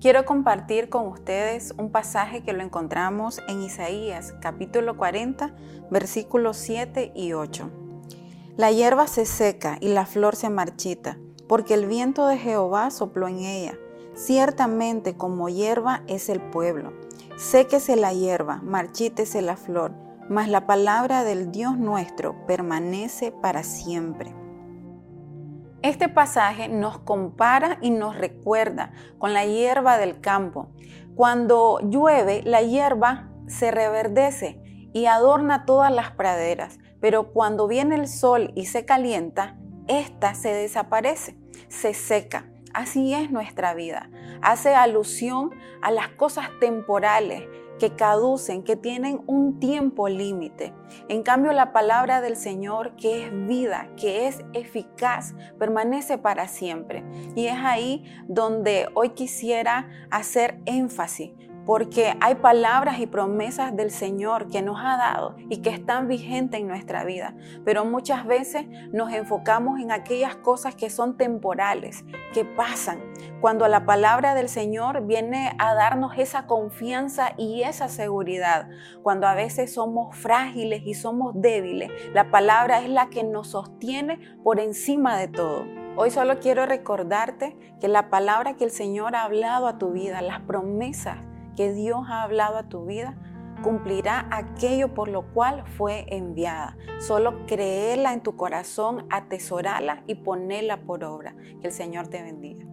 Quiero compartir con ustedes un pasaje que lo encontramos en Isaías capítulo 40 versículos 7 y 8. La hierba se seca y la flor se marchita, porque el viento de Jehová sopló en ella. Ciertamente como hierba es el pueblo. Séquese la hierba, marchítese la flor, mas la palabra del Dios nuestro permanece para siempre. Este pasaje nos compara y nos recuerda con la hierba del campo. Cuando llueve, la hierba se reverdece y adorna todas las praderas, pero cuando viene el sol y se calienta, ésta se desaparece, se seca. Así es nuestra vida. Hace alusión a las cosas temporales que caducen, que tienen un tiempo límite. En cambio, la palabra del Señor, que es vida, que es eficaz, permanece para siempre. Y es ahí donde hoy quisiera hacer énfasis, porque hay palabras y promesas del Señor que nos ha dado y que están vigentes en nuestra vida, pero muchas veces nos enfocamos en aquellas cosas que son temporales, que pasan, cuando la palabra del Señor viene a darnos esa confianza y esa seguridad, cuando a veces somos frágiles y somos débiles, la palabra es la que nos sostiene por encima de todo. Hoy solo quiero recordarte que la palabra que el Señor ha hablado a tu vida, las promesas que Dios ha hablado a tu vida, cumplirá aquello por lo cual fue enviada. Solo créela en tu corazón, atesorala y ponela por obra. Que el Señor te bendiga.